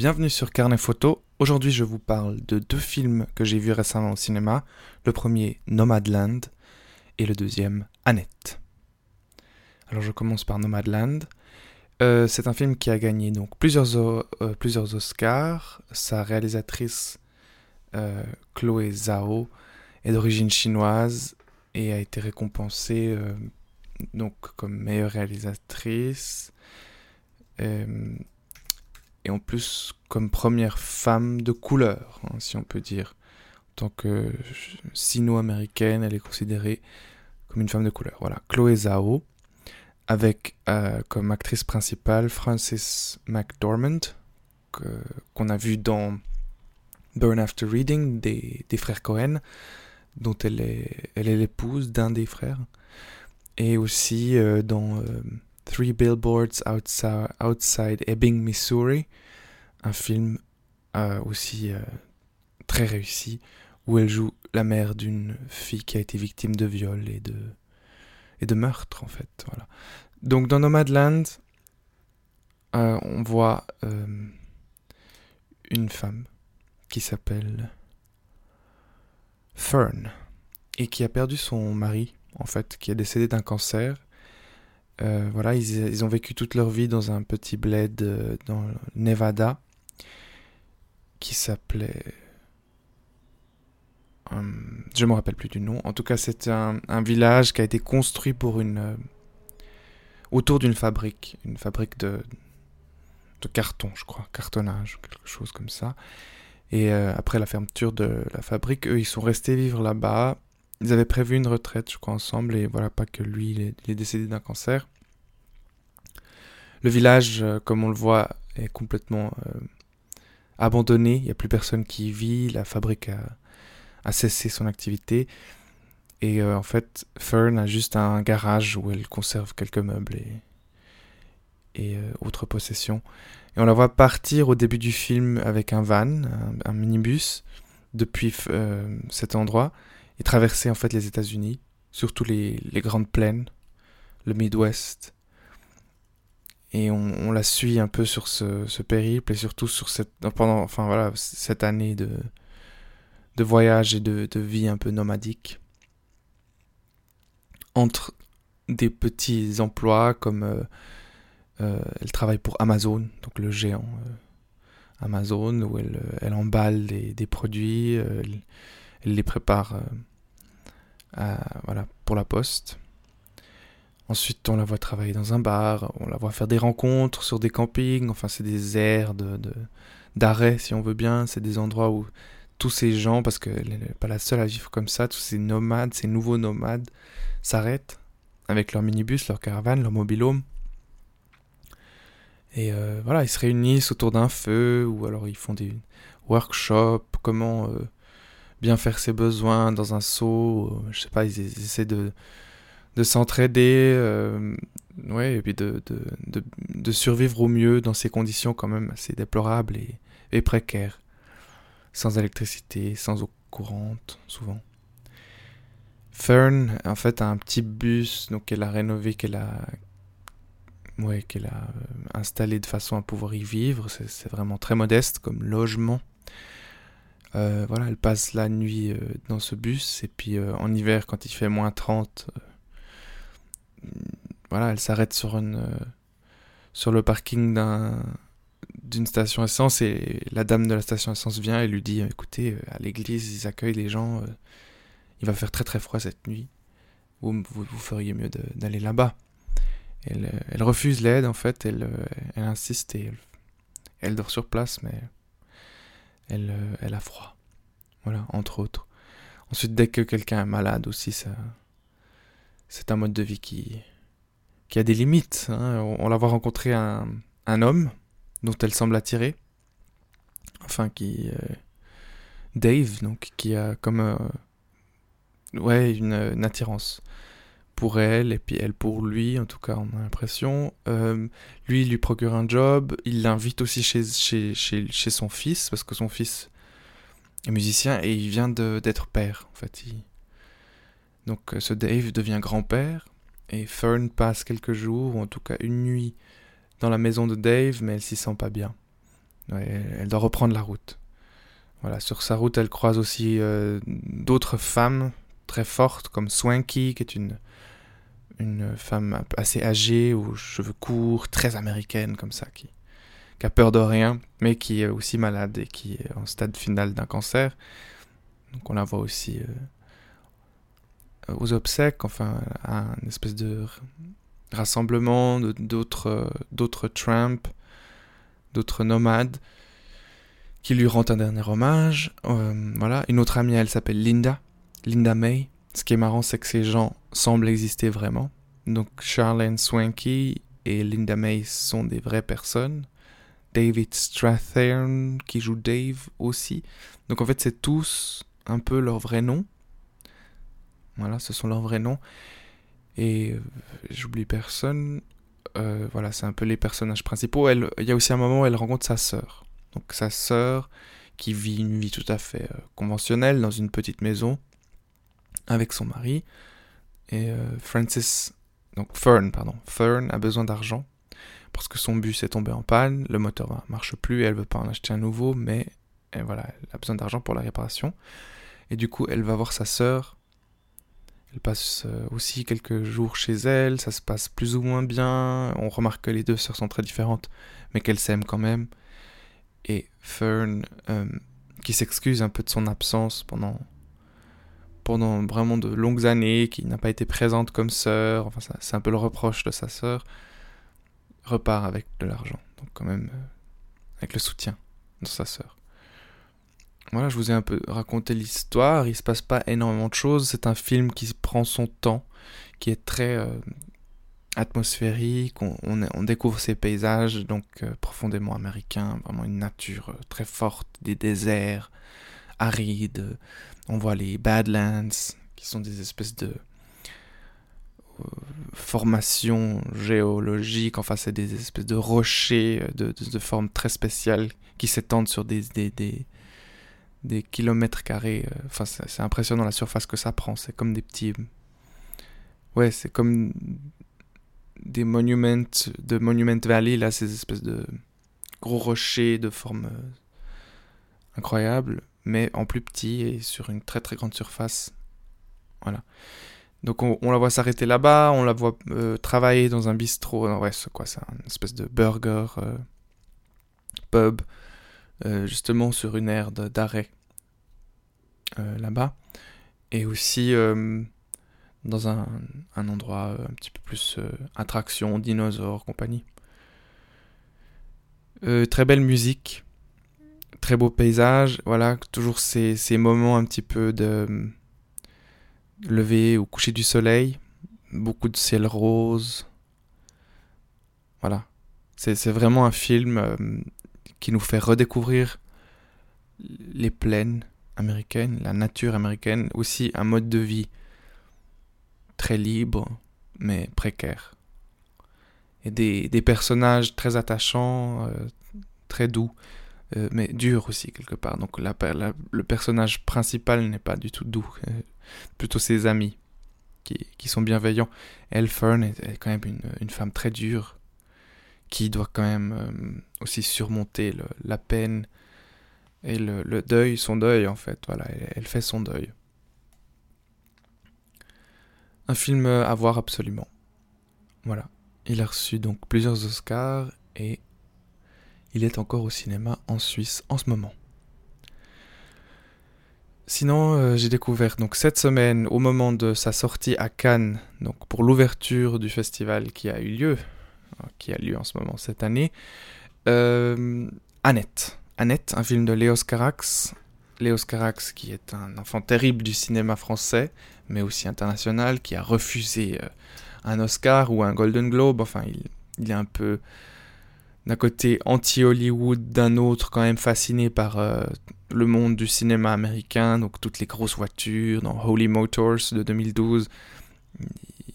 bienvenue sur Carnet Photo. Aujourd'hui, je vous parle de deux films que j'ai vus récemment au cinéma. Le premier, Nomadland, et le deuxième, Annette. Alors, je commence par Nomadland. Euh, c'est un film qui a gagné donc plusieurs, euh, Oscars. Sa réalisatrice, euh, Chloé Zhao, est d'origine chinoise et a été récompensée donc comme meilleure réalisatrice et en plus comme première femme de couleur, hein, si on peut dire. En tant que sino-américaine, elle est considérée comme une femme de couleur. Voilà, Chloé Zhao, avec euh, comme actrice principale Frances McDormand, qu'on a vu dans Burn After Reading des, frères Cohen, dont elle est elle est l'épouse d'un des frères, et aussi euh, dans euh, Three Billboards Outside, Ebbing, Missouri, un film euh, aussi euh, très réussi où elle joue la mère d'une fille qui a été victime de viol et de, et de meurtre en fait. Voilà. Donc dans Nomadland, euh, on voit une femme qui s'appelle Fern et qui a perdu son mari en fait, qui est décédé d'un cancer euh, voilà, ils, ont vécu toute leur vie dans un petit bled euh, dans Nevada qui s'appelait. Je je me rappelle plus du nom. En tout cas, c'est un, village qui a été construit pour une. Euh, autour d'une fabrique. Une fabrique de, de carton, je crois. Cartonnage, quelque chose comme ça. Et après la fermeture de la fabrique, eux, ils sont restés vivre là-bas. Ils avaient prévu une retraite, je crois, ensemble, et voilà, pas que lui, il est, décédé d'un cancer. Le village, euh, comme on le voit, est complètement euh, abandonné, il n'y a plus personne qui y vit, la fabrique a, cessé son activité. Et euh, en fait, Fern a juste un garage où elle conserve quelques meubles et, et autres possessions. Et on la voit partir au début du film avec un van, un, minibus, depuis cet endroit et traverser en fait les États-Unis, surtout les, grandes plaines, le Midwest. Et on, la suit un peu sur ce, périple et surtout sur cette, pendant, enfin voilà, cette année de, de voyage et de, vie un peu nomadique. Entre des petits emplois comme euh, euh, elle travaille pour Amazon, donc le géant euh, Amazon, où elle, elle emballe des, produits, elle, les prépare voilà, pour la poste. Ensuite, on la voit travailler dans un bar, on la voit faire des rencontres sur des campings, enfin, c'est des aires de, d'arrêt, si on veut bien. C'est des endroits où tous ces gens, parce qu'elle n'est pas la seule à vivre comme ça, tous ces nomades, ces nouveaux nomades, s'arrêtent avec leur minibus, leur caravane, leur mobilhome. Et euh, voilà, ils se réunissent autour d'un feu, ou alors ils font des workshops, comment euh, bien faire ses besoins dans un seau, je sais pas, ils, essaient de, de s'entraider, euh, ouais, et puis de, de, de, de, survivre au mieux dans ces conditions quand même assez déplorables et, précaires, sans électricité, sans eau courante, souvent. Fern, en fait, a un petit bus qu'elle a rénové, qu'elle a, ouais, qu'elle a euh, installé de façon à pouvoir y vivre. C'est vraiment très modeste comme logement. Euh, voilà, elle passe la nuit euh, dans ce bus et puis euh, en hiver quand il fait moins 30, voilà, elle s'arrête sur sur le parking d'un d'une station essence et la dame de la station essence vient et lui dit écoutez à l'église ils accueillent les gens il va faire très très froid cette nuit. Vous, vous, feriez mieux d'aller là-bas. Elle, elle refuse l'aide en fait elle, elle insiste et elle, elle dort sur place mais elle, euh, elle a froid. Voilà, entre autres. Ensuite, dès que quelqu'un est malade aussi, c'est un mode de vie qui, qui a des limites. Hein. On, la voit rencontrer un, un, homme dont elle semble attirée. Enfin, qui. Euh, Dave, donc, qui a comme. Euh, ouais, une, attirance pour elle et puis elle pour lui, en tout cas on a l'impression. Euh, lui, il lui procure un job, il l'invite aussi chez, chez, chez, chez, son fils, parce que son fils est musicien et il vient d'être père en fait. Donc euh, ce Dave devient grand-père et Fern passe quelques jours, ou en tout cas une nuit, dans la maison de Dave, mais elle s'y sent pas bien. elle doit reprendre la route. Voilà, sur sa route, elle croise aussi euh, d'autres femmes très fortes, comme Swanky, qui est une, une femme assez âgée, aux cheveux courts, très américaine, comme ça, qui, a peur de rien, mais qui est aussi malade et qui est en stade final d'un cancer. Donc on la voit aussi euh, aux obsèques, enfin, à une espèce de rassemblement d'autres d'autres Trump, d'autres nomades qui lui rend un dernier hommage. Euh, voilà, une autre amie, elle s'appelle Linda, Linda May. Ce qui est marrant, c'est que ces gens semblent exister vraiment. Donc Charlene Swanky et Linda May sont des vraies personnes. David Strathern qui joue Dave aussi. Donc en fait, c'est tous un peu leur vrai nom. Voilà, ce sont leurs vrais noms. Et euh, j'oublie personne. Euh, voilà, c'est un peu les personnages principaux. Il y a aussi un moment où elle rencontre sa sœur. Donc sa sœur qui vit une vie tout à fait euh, conventionnelle dans une petite maison avec son mari. Et Francis, donc Fern, pardon, Fern a besoin d'argent parce que son bus est tombé en panne, le moteur ne marche plus, elle veut pas en acheter un nouveau, mais voilà, elle a besoin d'argent pour la réparation. Et du coup, elle va voir sa sœur elle passe euh, aussi quelques jours chez elle, ça se passe plus ou moins bien. On remarque que les deux sœurs sont très différentes, mais qu'elles s'aiment quand même. Et Fern, euh, qui s'excuse un peu de son absence pendant, pendant vraiment de longues années, qui n'a pas été présente comme sœur, enfin c'est un peu le reproche de sa sœur, repart avec de l'argent. Donc quand même euh, avec le soutien de sa sœur. Voilà, je vous ai un peu raconté l'histoire. Il se passe pas énormément de choses. C'est un film qui prend son temps, qui est très euh, atmosphérique. On, découvre ces paysages donc euh, profondément américains, vraiment une nature très forte, des déserts arides. On voit les Badlands, qui sont des espèces de formations géologiques. Enfin, c'est des espèces de rochers de, de, forme très spéciale qui s'étendent sur des, kilomètres carrés. Euh, enfin, c'est impressionnant la surface que ça prend. C'est comme des petits. Ouais, c'est comme des monuments de Monument Valley, là, ces espèces de gros rochers de forme euh, incroyable, mais en plus petit et sur une très très grande surface. Voilà. Donc on, la voit s'arrêter là-bas, on la voit euh, travailler dans un bistrot. Ouais, c'est quoi ça Une espèce de burger pub euh, justement sur une aire d'arrêt euh, là-bas. Et aussi euh, dans un, un, endroit un petit peu plus attraction, dinosaures, compagnie. très belle musique, très beau paysage, voilà, toujours ces, moments un petit peu de lever ou coucher du soleil, beaucoup de ciel rose. Voilà. C'est vraiment un film qui nous fait redécouvrir les plaines américaines, la nature américaine, aussi un mode de vie très libre mais précaire. Et des, des personnages très attachants, euh, très doux, euh, mais durs aussi quelque part. Donc le personnage principal n'est pas du tout doux, euh, plutôt ses amis qui, qui, sont bienveillants. Elle, Fern, est, est quand même une, une, femme très dure, qui doit quand même euh, aussi surmonter la peine et le, deuil, son deuil en fait. Voilà, elle, fait son deuil. Un film à voir absolument. Voilà. Il a reçu donc plusieurs Oscars et il est encore au cinéma en Suisse en ce moment. Sinon, euh, j'ai découvert donc cette semaine, au moment de sa sortie à Cannes, donc pour l'ouverture du festival qui a eu lieu qui a lieu en ce moment cette année. Euh, Annette. Annette, un film de Léos Carax. Léos Carax, qui est un enfant terrible du cinéma français, mais aussi international, qui a refusé euh, un Oscar ou un Golden Globe. Enfin, il, il est un peu d'un côté anti-Hollywood, d'un autre quand même fasciné par euh, le monde du cinéma américain, donc toutes les grosses voitures, dans Holy Motors de 2012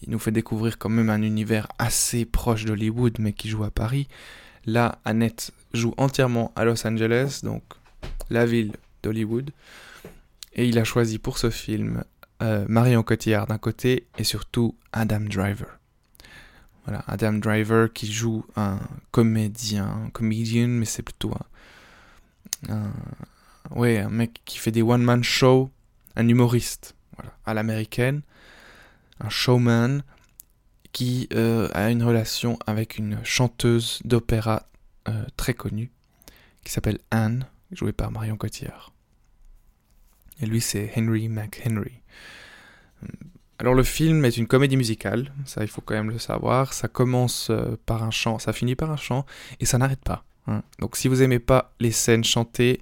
il nous fait découvrir quand même un univers assez proche d'Hollywood, mais qui joue à Paris. Là, Annette joue entièrement à Los Angeles, donc la ville d'Hollywood. Et il a choisi pour ce film euh, Marion Cotillard d'un côté et surtout Adam Driver. Voilà, Adam Driver qui joue un comédien, un comédien, mais c'est plutôt un, ouais, un mec qui fait des one-man shows, un humoriste, voilà, à l'américaine, un showman qui euh, a une relation avec une chanteuse d'opéra euh, très connue qui s'appelle Anne, jouée par Marion Cotillard. Et lui, c'est Henry McHenry. Alors le film est une comédie musicale, ça il faut quand même le savoir. Ça commence euh, par un chant, ça finit par un chant, et ça n'arrête pas. Hein. Donc si vous aimez pas les scènes chantées,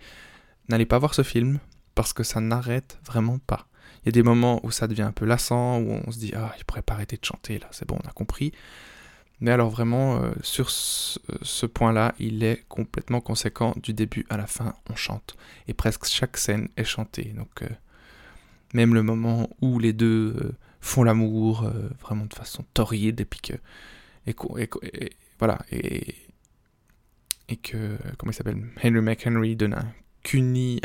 n'allez pas voir ce film, parce que ça n'arrête vraiment pas. Il y a des moments où ça devient un peu lassant, où on se dit ah il pourrait pas arrêter de chanter là, c'est bon on a compris. Mais alors vraiment euh, sur ce, point-là, il est complètement conséquent du début à la fin, on chante et presque chaque scène est chantée. Donc euh, même le moment où les deux font l'amour euh, vraiment de façon torride et puis que et, voilà et et que comment il s'appelle Henry McHenry donne un cuni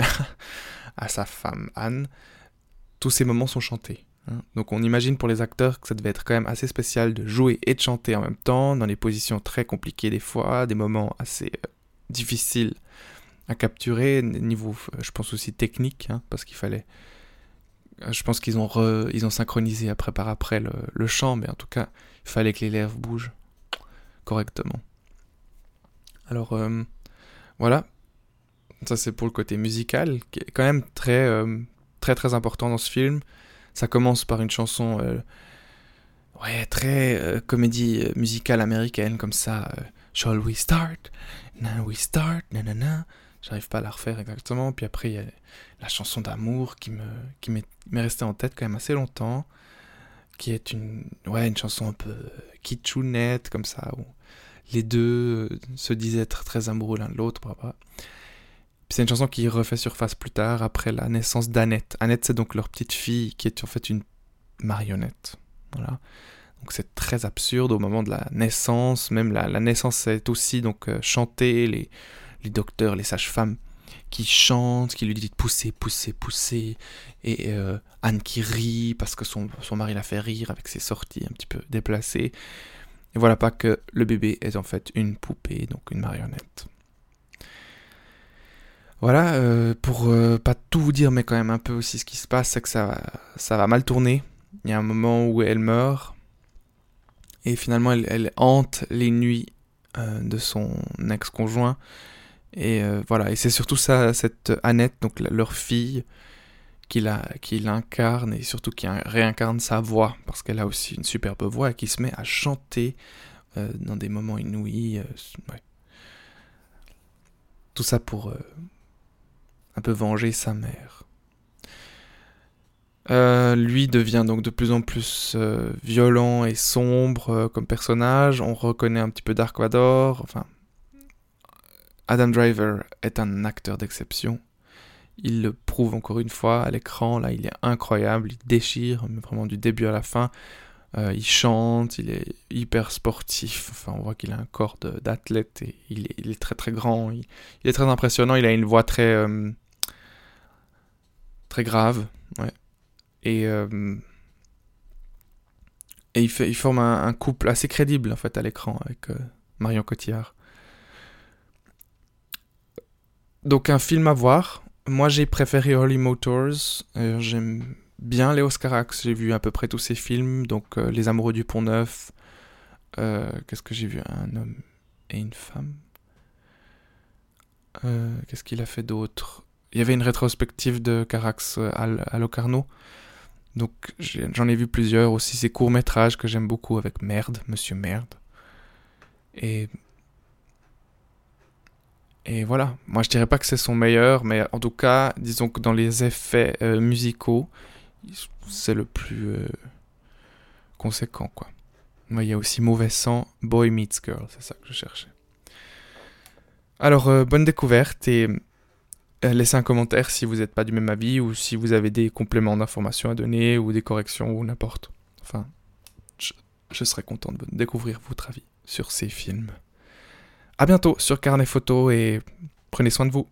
à sa femme Anne tous ces moments sont chantés hein. donc on imagine pour les acteurs que ça devait être quand même assez spécial de jouer et de chanter en même temps dans des positions très compliquées des fois des moments assez euh, difficiles à capturer niveau euh, je pense aussi technique hein, parce qu'il fallait je pense qu'ils ont, ils ont synchronisé après par après le, chant, mais en tout cas, il fallait que les lèvres bougent correctement. Alors, euh, voilà. Ça, c'est pour le côté musical, qui est quand même très, euh, très, très important dans ce film. Ça commence par une chanson, ouais, très comédie musicale américaine, comme ça. Shall we start? Now we start, nanana. J'arrive pas à la refaire exactement. Puis après, il y a la chanson d'amour qui me qui m'est restée en tête quand même assez longtemps, qui est une ouais une chanson un peu kitschounette comme ça où les deux se disaient être très amoureux l'un de l'autre. C'est une chanson qui refait surface plus tard après la naissance d'Annette. Annette, c'est donc leur petite fille qui est en fait une marionnette. Voilà. Donc c'est très absurde au moment de la naissance. Même la, la naissance est aussi donc euh, chantée. Les, les docteurs, les sages-femmes qui chantent, qui lui disent pousser, pousser, pousser, et euh, Anne qui rit parce que son, son mari l'a fait rire avec ses sorties un petit peu déplacées. Et voilà pas que le bébé est en fait une poupée, donc une marionnette. Voilà, euh, pour euh, pas tout vous dire, mais quand même un peu aussi ce qui se passe, c'est que ça, ça va mal tourner. Il y a un moment où elle meurt, et finalement elle, elle hante les nuits de son ex-conjoint, et euh, voilà, et c'est surtout ça, cette Annette, donc leur fille, qui l'incarne et surtout qui réincarne sa voix, parce qu'elle a aussi une superbe voix et qui se met à chanter euh, dans des moments inouïs. Euh, Tout ça pour un peu venger sa mère. lui devient donc de plus en plus violent et sombre comme personnage. On reconnaît un petit peu Dark Vador, enfin Adam Driver est un acteur d'exception. Il le prouve encore une fois à l'écran. Là, il est incroyable. Il déchire, vraiment du début à la fin. Euh, il chante, il est hyper sportif. Enfin, on voit qu'il a un corps d'athlète et il est, très très grand. Il, est très impressionnant. Il a une voix très euh, grave. Et euh, il forme un, un, couple assez crédible en fait à l'écran avec Marion Cotillard. Donc un film à voir. Moi j'ai préféré Holy Motors. Euh, j'aime bien Léo Carax. J'ai vu à peu près tous ses films. Donc euh, Les Amoureux du Pont Neuf. Euh, qu'est-ce que j'ai vu? Un homme et une femme. Qu'est-ce qu'il a fait d'autre? Il y avait une rétrospective de Carax à, à Locarno. Donc j'en ai vu plusieurs aussi. Ces courts métrages que j'aime beaucoup avec Merde, Monsieur Merde. Et et voilà, moi je dirais pas que c'est son meilleur, mais en tout cas, disons que dans les effets euh, musicaux, c'est le plus euh, conséquent, quoi. il y a aussi Mauvais Sang, Boy Meets Girl, c'est ça que je cherchais. Alors, euh, bonne découverte et laissez un commentaire si vous n'êtes pas du même avis ou si vous avez des compléments d'informations à donner ou des corrections ou n'importe. Enfin, je, je serais content de découvrir votre avis sur ces films. A bientôt sur Carnet Photo et prenez soin de vous.